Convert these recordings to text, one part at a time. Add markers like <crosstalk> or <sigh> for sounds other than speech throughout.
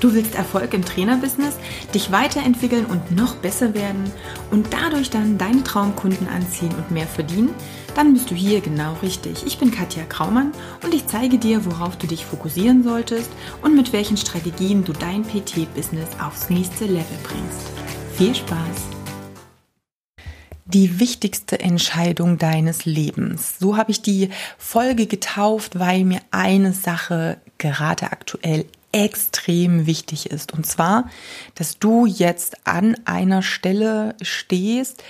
Du willst Erfolg im Trainerbusiness, dich weiterentwickeln und noch besser werden und dadurch dann deine Traumkunden anziehen und mehr verdienen? Dann bist du hier genau richtig. Ich bin Katja Kraumann und ich zeige dir, worauf du dich fokussieren solltest und mit welchen Strategien du dein PT-Business aufs nächste Level bringst. Viel Spaß! Die wichtigste Entscheidung deines Lebens. So habe ich die Folge getauft, weil mir eine Sache gerade aktuell extrem wichtig ist. Und zwar, dass du jetzt an einer Stelle stehst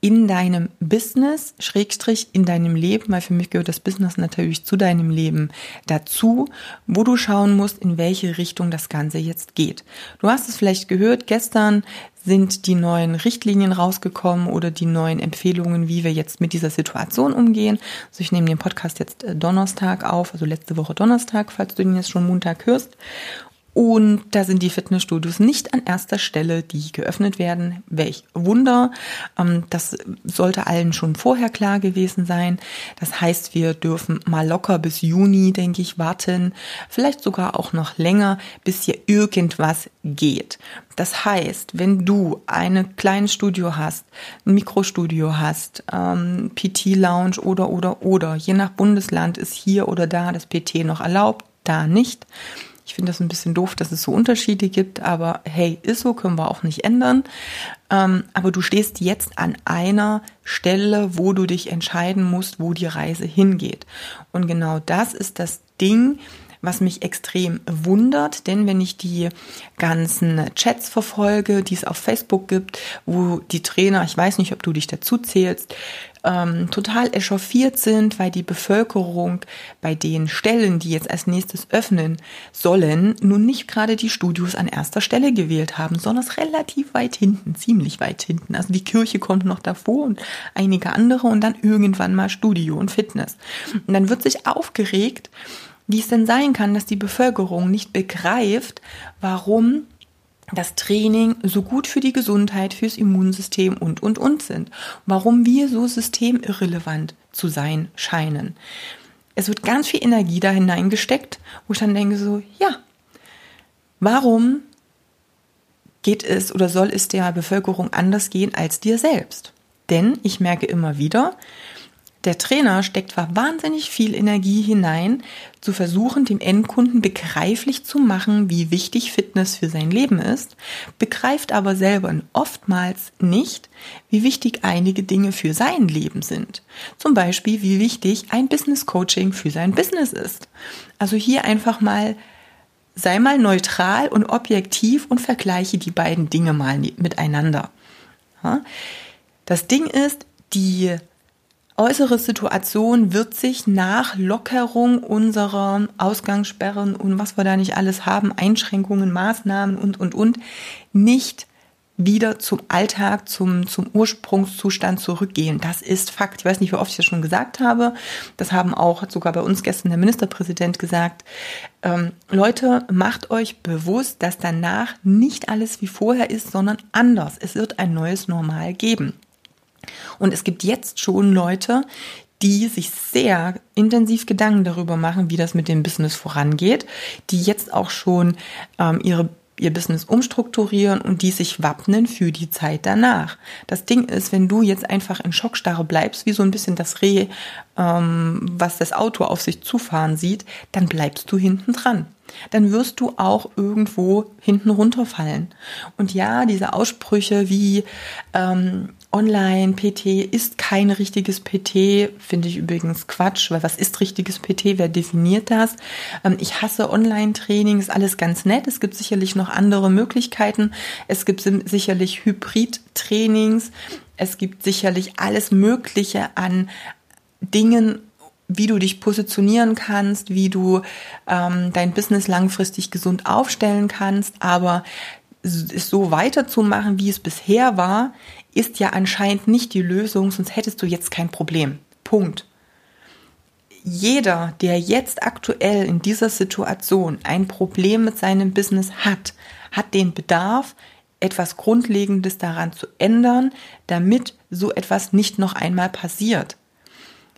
in deinem Business, Schrägstrich in deinem Leben, weil für mich gehört das Business natürlich zu deinem Leben dazu, wo du schauen musst, in welche Richtung das Ganze jetzt geht. Du hast es vielleicht gehört, gestern sind die neuen Richtlinien rausgekommen oder die neuen Empfehlungen, wie wir jetzt mit dieser Situation umgehen. Also ich nehme den Podcast jetzt äh, Donnerstag auf, also letzte Woche Donnerstag, falls du den jetzt schon Montag hörst. Und da sind die Fitnessstudios nicht an erster Stelle, die geöffnet werden. Welch Wunder. Ähm, das sollte allen schon vorher klar gewesen sein. Das heißt, wir dürfen mal locker bis Juni, denke ich, warten. Vielleicht sogar auch noch länger, bis hier irgendwas geht. Das heißt, wenn du eine kleine Studio hast, ein Mikrostudio hast, ähm, PT-Lounge oder, oder, oder, je nach Bundesland ist hier oder da das PT noch erlaubt, da nicht ich finde das ein bisschen doof, dass es so Unterschiede gibt, aber hey, ist so, können wir auch nicht ändern. Ähm, aber du stehst jetzt an einer Stelle, wo du dich entscheiden musst, wo die Reise hingeht. Und genau das ist das Ding, was mich extrem wundert, denn wenn ich die ganzen Chats verfolge, die es auf Facebook gibt, wo die Trainer, ich weiß nicht, ob du dich dazu zählst, ähm, total echauffiert sind, weil die Bevölkerung bei den Stellen, die jetzt als nächstes öffnen sollen, nun nicht gerade die Studios an erster Stelle gewählt haben, sondern relativ weit hinten, ziemlich weit hinten. Also die Kirche kommt noch davor und einige andere und dann irgendwann mal Studio und Fitness. Und dann wird sich aufgeregt, wie es denn sein kann, dass die Bevölkerung nicht begreift, warum das Training so gut für die Gesundheit, fürs Immunsystem und, und, und sind. Warum wir so systemirrelevant zu sein scheinen. Es wird ganz viel Energie da hineingesteckt, wo ich dann denke so, ja, warum geht es oder soll es der Bevölkerung anders gehen als dir selbst? Denn ich merke immer wieder, der Trainer steckt zwar wahnsinnig viel Energie hinein, zu versuchen, dem Endkunden begreiflich zu machen, wie wichtig Fitness für sein Leben ist, begreift aber selber oftmals nicht, wie wichtig einige Dinge für sein Leben sind. Zum Beispiel, wie wichtig ein Business Coaching für sein Business ist. Also hier einfach mal sei mal neutral und objektiv und vergleiche die beiden Dinge mal miteinander. Das Ding ist, die äußere Situation wird sich nach Lockerung unserer Ausgangssperren und was wir da nicht alles haben, Einschränkungen, Maßnahmen und, und, und, nicht wieder zum Alltag, zum, zum Ursprungszustand zurückgehen. Das ist Fakt. Ich weiß nicht, wie oft ich das schon gesagt habe. Das haben auch sogar bei uns gestern der Ministerpräsident gesagt. Ähm, Leute, macht euch bewusst, dass danach nicht alles wie vorher ist, sondern anders. Es wird ein neues Normal geben. Und es gibt jetzt schon Leute, die sich sehr intensiv Gedanken darüber machen, wie das mit dem Business vorangeht, die jetzt auch schon ähm, ihre ihr Business umstrukturieren und die sich wappnen für die Zeit danach. Das Ding ist, wenn du jetzt einfach in Schockstarre bleibst, wie so ein bisschen das Reh, ähm, was das Auto auf sich zufahren sieht, dann bleibst du hinten dran. Dann wirst du auch irgendwo hinten runterfallen. Und ja, diese Aussprüche wie ähm, Online-PT ist kein richtiges PT, finde ich übrigens Quatsch, weil was ist richtiges PT? Wer definiert das? Ähm, ich hasse Online-Training, ist alles ganz nett. Es gibt sicherlich noch andere Möglichkeiten. Es gibt sicherlich Hybrid-Trainings. Es gibt sicherlich alles Mögliche an Dingen, wie du dich positionieren kannst, wie du ähm, dein Business langfristig gesund aufstellen kannst. Aber es so weiterzumachen, wie es bisher war, ist ja anscheinend nicht die Lösung, sonst hättest du jetzt kein Problem. Punkt. Jeder, der jetzt aktuell in dieser Situation ein Problem mit seinem Business hat, hat den Bedarf, etwas Grundlegendes daran zu ändern, damit so etwas nicht noch einmal passiert.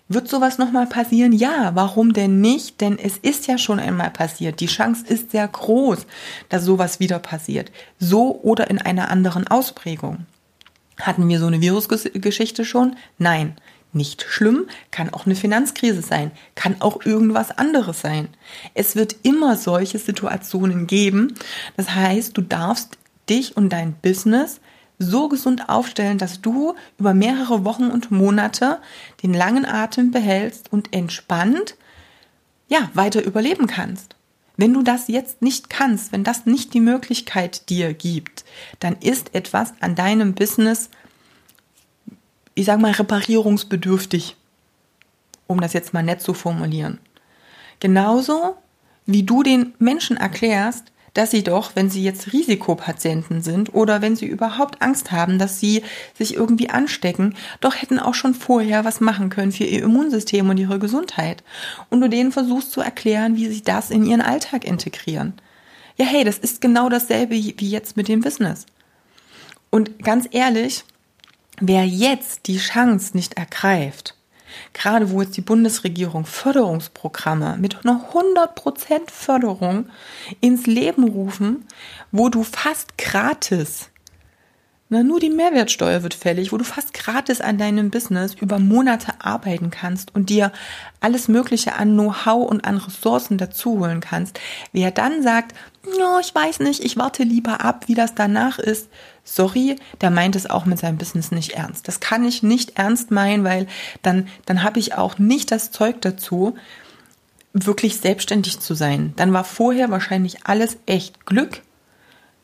Wird sowas nochmal passieren? Ja, warum denn nicht? Denn es ist ja schon einmal passiert. Die Chance ist sehr groß, dass sowas wieder passiert. So oder in einer anderen Ausprägung. Hatten wir so eine Virusgeschichte schon? Nein. Nicht schlimm, kann auch eine Finanzkrise sein, kann auch irgendwas anderes sein. Es wird immer solche Situationen geben. Das heißt, du darfst dich und dein Business so gesund aufstellen, dass du über mehrere Wochen und Monate den langen Atem behältst und entspannt, ja, weiter überleben kannst. Wenn du das jetzt nicht kannst, wenn das nicht die Möglichkeit dir gibt, dann ist etwas an deinem Business ich sag mal, reparierungsbedürftig, um das jetzt mal nett zu formulieren. Genauso wie du den Menschen erklärst, dass sie doch, wenn sie jetzt Risikopatienten sind oder wenn sie überhaupt Angst haben, dass sie sich irgendwie anstecken, doch hätten auch schon vorher was machen können für ihr Immunsystem und ihre Gesundheit. Und du denen versuchst zu erklären, wie sie das in ihren Alltag integrieren. Ja, hey, das ist genau dasselbe wie jetzt mit dem Business. Und ganz ehrlich, Wer jetzt die Chance nicht ergreift, gerade wo jetzt die Bundesregierung Förderungsprogramme mit einer 100% Förderung ins Leben rufen, wo du fast gratis na, nur die Mehrwertsteuer wird fällig, wo du fast gratis an deinem Business über Monate arbeiten kannst und dir alles Mögliche an Know-how und an Ressourcen dazuholen kannst. Wer dann sagt, no, ich weiß nicht, ich warte lieber ab, wie das danach ist, sorry, der meint es auch mit seinem Business nicht ernst. Das kann ich nicht ernst meinen, weil dann, dann habe ich auch nicht das Zeug dazu, wirklich selbstständig zu sein. Dann war vorher wahrscheinlich alles echt Glück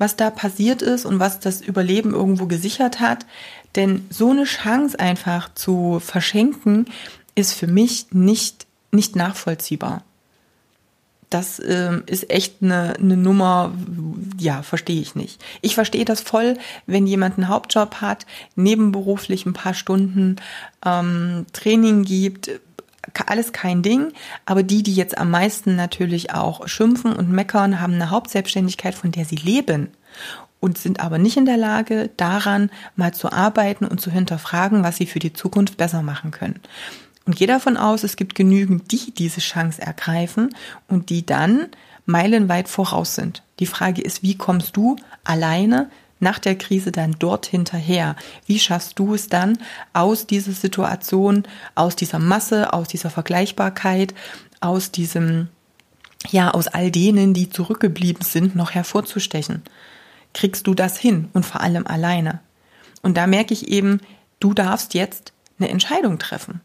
was da passiert ist und was das Überleben irgendwo gesichert hat. Denn so eine Chance einfach zu verschenken, ist für mich nicht, nicht nachvollziehbar. Das ähm, ist echt eine, eine Nummer, ja, verstehe ich nicht. Ich verstehe das voll, wenn jemand einen Hauptjob hat, nebenberuflich ein paar Stunden ähm, Training gibt, alles kein Ding, aber die, die jetzt am meisten natürlich auch schimpfen und meckern, haben eine Hauptselbstständigkeit, von der sie leben und sind aber nicht in der Lage, daran mal zu arbeiten und zu hinterfragen, was sie für die Zukunft besser machen können. Und gehe davon aus, es gibt genügend, die diese Chance ergreifen und die dann meilenweit voraus sind. Die Frage ist, wie kommst du alleine nach der Krise dann dort hinterher? Wie schaffst du es dann aus dieser Situation, aus dieser Masse, aus dieser Vergleichbarkeit, aus diesem, ja, aus all denen, die zurückgeblieben sind, noch hervorzustechen? Kriegst du das hin und vor allem alleine? Und da merke ich eben, du darfst jetzt eine Entscheidung treffen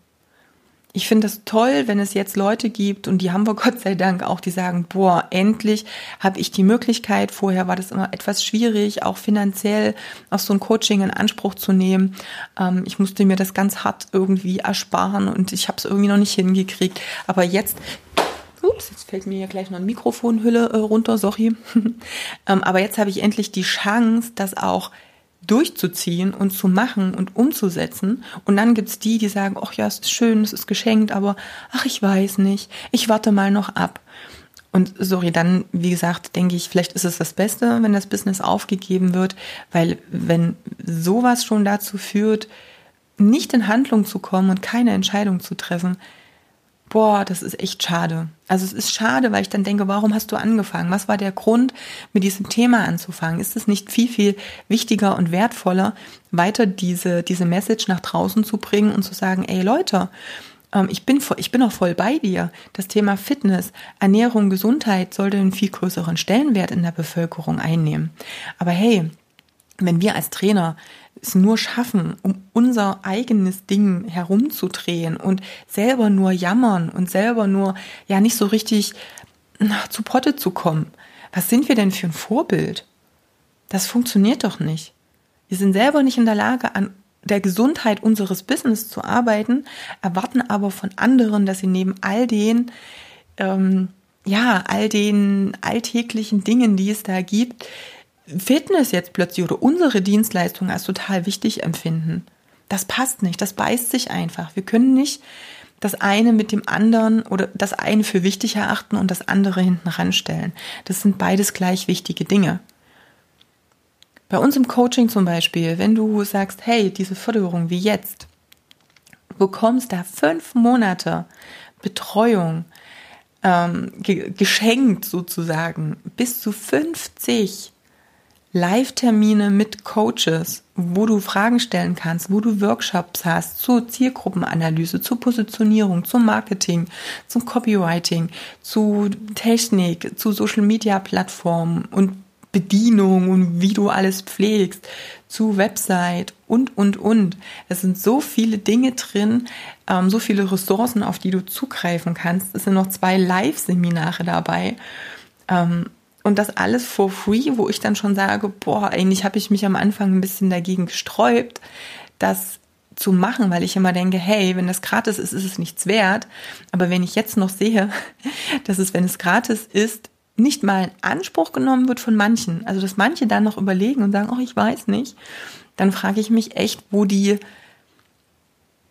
ich finde es toll, wenn es jetzt Leute gibt, und die haben wir <laughs> Gott sei Dank auch, die sagen, boah, endlich habe ich die Möglichkeit. Vorher war das immer etwas schwierig, auch finanziell auch so ein Coaching in Anspruch zu nehmen. Ähm, ich musste mir das ganz hart irgendwie ersparen und ich habe es irgendwie noch nicht hingekriegt. Aber jetzt Ups, jetzt fällt mir hier gleich noch eine Mikrofonhülle äh, runter, sorry. <laughs> ähm, aber jetzt habe ich endlich die Chance, das auch durchzuziehen und zu machen und umzusetzen. Und dann gibt's die, die sagen, ach ja, es ist schön, es ist geschenkt, aber ach, ich weiß nicht, ich warte mal noch ab. Und sorry, dann, wie gesagt, denke ich, vielleicht ist es das Beste, wenn das Business aufgegeben wird, weil wenn sowas schon dazu führt, nicht in Handlung zu kommen und keine Entscheidung zu treffen, boah, das ist echt schade. Also es ist schade, weil ich dann denke, warum hast du angefangen? Was war der Grund, mit diesem Thema anzufangen? Ist es nicht viel, viel wichtiger und wertvoller, weiter diese, diese Message nach draußen zu bringen und zu sagen, ey Leute, ähm, ich bin, ich bin auch voll bei dir. Das Thema Fitness, Ernährung, Gesundheit sollte einen viel größeren Stellenwert in der Bevölkerung einnehmen. Aber hey, wenn wir als Trainer es nur schaffen, um unser eigenes Ding herumzudrehen und selber nur jammern und selber nur ja nicht so richtig zu Potte zu kommen. Was sind wir denn für ein Vorbild? Das funktioniert doch nicht. Wir sind selber nicht in der Lage, an der Gesundheit unseres Business zu arbeiten, erwarten aber von anderen, dass sie neben all den, ähm, ja, all den alltäglichen Dingen, die es da gibt, Fitness jetzt plötzlich oder unsere Dienstleistung als total wichtig empfinden. Das passt nicht, das beißt sich einfach. Wir können nicht das eine mit dem anderen oder das eine für wichtig erachten und das andere hinten ranstellen. Das sind beides gleich wichtige Dinge. Bei uns im Coaching zum Beispiel, wenn du sagst, hey, diese Förderung wie jetzt, bekommst da fünf Monate Betreuung ähm, ge geschenkt sozusagen, bis zu 50 Live-Termine mit Coaches, wo du Fragen stellen kannst, wo du Workshops hast zur Zielgruppenanalyse, zur Positionierung, zum Marketing, zum Copywriting, zu Technik, zu Social-Media-Plattformen und Bedienung und wie du alles pflegst, zu Website und, und, und. Es sind so viele Dinge drin, ähm, so viele Ressourcen, auf die du zugreifen kannst. Es sind noch zwei Live-Seminare dabei. Ähm, und das alles for free, wo ich dann schon sage, boah, eigentlich habe ich mich am Anfang ein bisschen dagegen gesträubt, das zu machen, weil ich immer denke, hey, wenn das gratis ist, ist es nichts wert. Aber wenn ich jetzt noch sehe, <laughs> dass es, wenn es gratis ist, nicht mal in Anspruch genommen wird von manchen, also dass manche dann noch überlegen und sagen, oh, ich weiß nicht, dann frage ich mich echt, wo die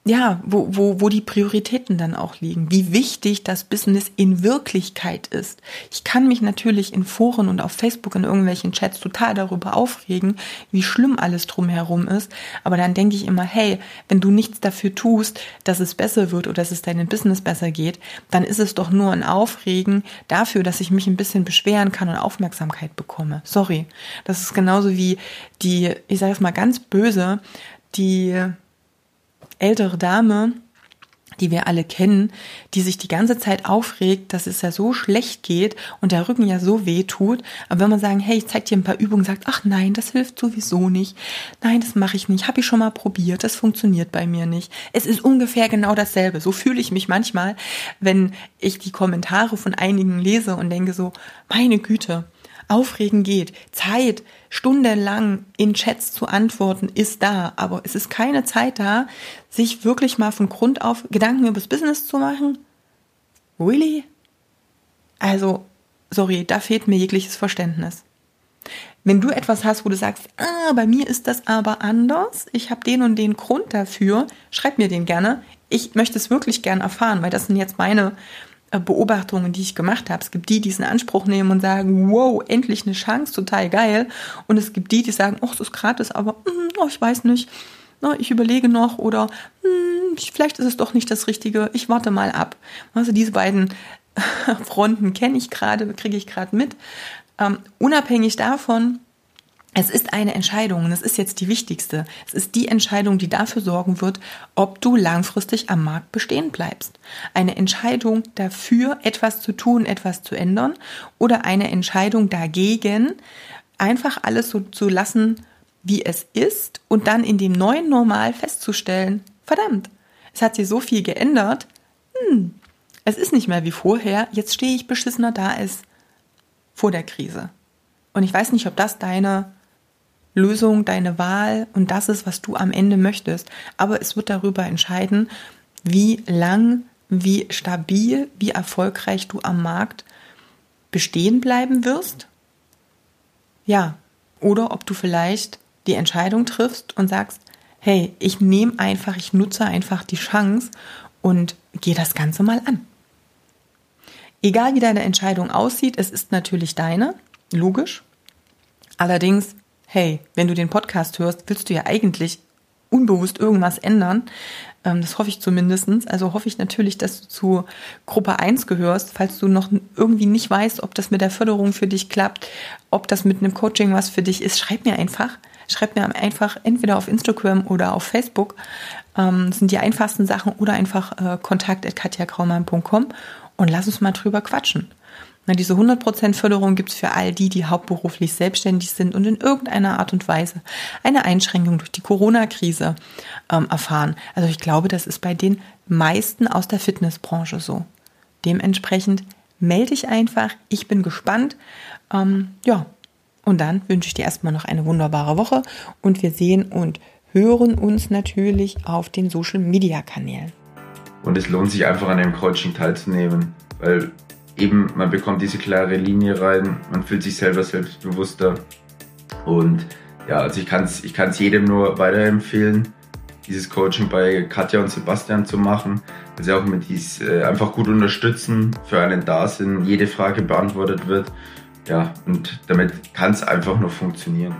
ja, wo, wo, wo die Prioritäten dann auch liegen, wie wichtig das Business in Wirklichkeit ist. Ich kann mich natürlich in Foren und auf Facebook in irgendwelchen Chats total darüber aufregen, wie schlimm alles drumherum ist. Aber dann denke ich immer, hey, wenn du nichts dafür tust, dass es besser wird oder dass es deinem Business besser geht, dann ist es doch nur ein Aufregen dafür, dass ich mich ein bisschen beschweren kann und Aufmerksamkeit bekomme. Sorry. Das ist genauso wie die, ich sage es mal ganz böse, die ältere Dame, die wir alle kennen, die sich die ganze Zeit aufregt, dass es ja so schlecht geht und der Rücken ja so weh tut. Aber wenn man sagen, hey, ich zeig dir ein paar Übungen, sagt, ach nein, das hilft sowieso nicht. Nein, das mache ich nicht. Habe ich schon mal probiert. Das funktioniert bei mir nicht. Es ist ungefähr genau dasselbe. So fühle ich mich manchmal, wenn ich die Kommentare von einigen lese und denke so, meine Güte, aufregen geht. Zeit, stundenlang in Chats zu antworten, ist da. Aber es ist keine Zeit da, sich wirklich mal von Grund auf Gedanken über das Business zu machen. Really? Also, sorry, da fehlt mir jegliches Verständnis. Wenn du etwas hast, wo du sagst, ah, bei mir ist das aber anders, ich habe den und den Grund dafür, schreib mir den gerne. Ich möchte es wirklich gern erfahren, weil das sind jetzt meine Beobachtungen, die ich gemacht habe. Es gibt die, die es in Anspruch nehmen und sagen, wow, endlich eine Chance, total geil. Und es gibt die, die sagen, ach, das ist gratis, aber mm, oh, ich weiß nicht, Na, ich überlege noch oder mm, vielleicht ist es doch nicht das Richtige, ich warte mal ab. Also diese beiden <laughs> Fronten kenne ich gerade, kriege ich gerade mit. Ähm, unabhängig davon, es ist eine Entscheidung und es ist jetzt die wichtigste. Es ist die Entscheidung, die dafür sorgen wird, ob du langfristig am Markt bestehen bleibst. Eine Entscheidung dafür, etwas zu tun, etwas zu ändern oder eine Entscheidung dagegen, einfach alles so zu lassen, wie es ist und dann in dem neuen Normal festzustellen, verdammt, es hat sich so viel geändert, hm, es ist nicht mehr wie vorher, jetzt stehe ich beschissener da als vor der Krise. Und ich weiß nicht, ob das deine Lösung, deine Wahl und das ist, was du am Ende möchtest. Aber es wird darüber entscheiden, wie lang, wie stabil, wie erfolgreich du am Markt bestehen bleiben wirst. Ja, oder ob du vielleicht die Entscheidung triffst und sagst, hey, ich nehme einfach, ich nutze einfach die Chance und gehe das Ganze mal an. Egal wie deine Entscheidung aussieht, es ist natürlich deine, logisch. Allerdings hey, wenn du den Podcast hörst, willst du ja eigentlich unbewusst irgendwas ändern. Ähm, das hoffe ich zumindestens. Also hoffe ich natürlich, dass du zu Gruppe 1 gehörst, falls du noch irgendwie nicht weißt, ob das mit der Förderung für dich klappt, ob das mit einem Coaching was für dich ist. Schreib mir einfach. Schreib mir einfach entweder auf Instagram oder auf Facebook. Ähm, das sind die einfachsten Sachen oder einfach äh, kontakt.katjakraumann.com und lass uns mal drüber quatschen. Diese 100% Förderung gibt es für all die, die hauptberuflich selbstständig sind und in irgendeiner Art und Weise eine Einschränkung durch die Corona-Krise ähm, erfahren. Also ich glaube, das ist bei den meisten aus der Fitnessbranche so. Dementsprechend melde dich einfach. Ich bin gespannt. Ähm, ja, und dann wünsche ich dir erstmal noch eine wunderbare Woche und wir sehen und hören uns natürlich auf den Social-Media-Kanälen. Und es lohnt sich einfach an dem Coaching teilzunehmen, weil eben, man bekommt diese klare Linie rein, man fühlt sich selber selbstbewusster. Und ja, also ich kann es ich kann's jedem nur weiterempfehlen, dieses Coaching bei Katja und Sebastian zu machen, weil sie auch mit dies äh, einfach gut unterstützen, für einen da sind, jede Frage beantwortet wird. Ja, und damit kann es einfach nur funktionieren.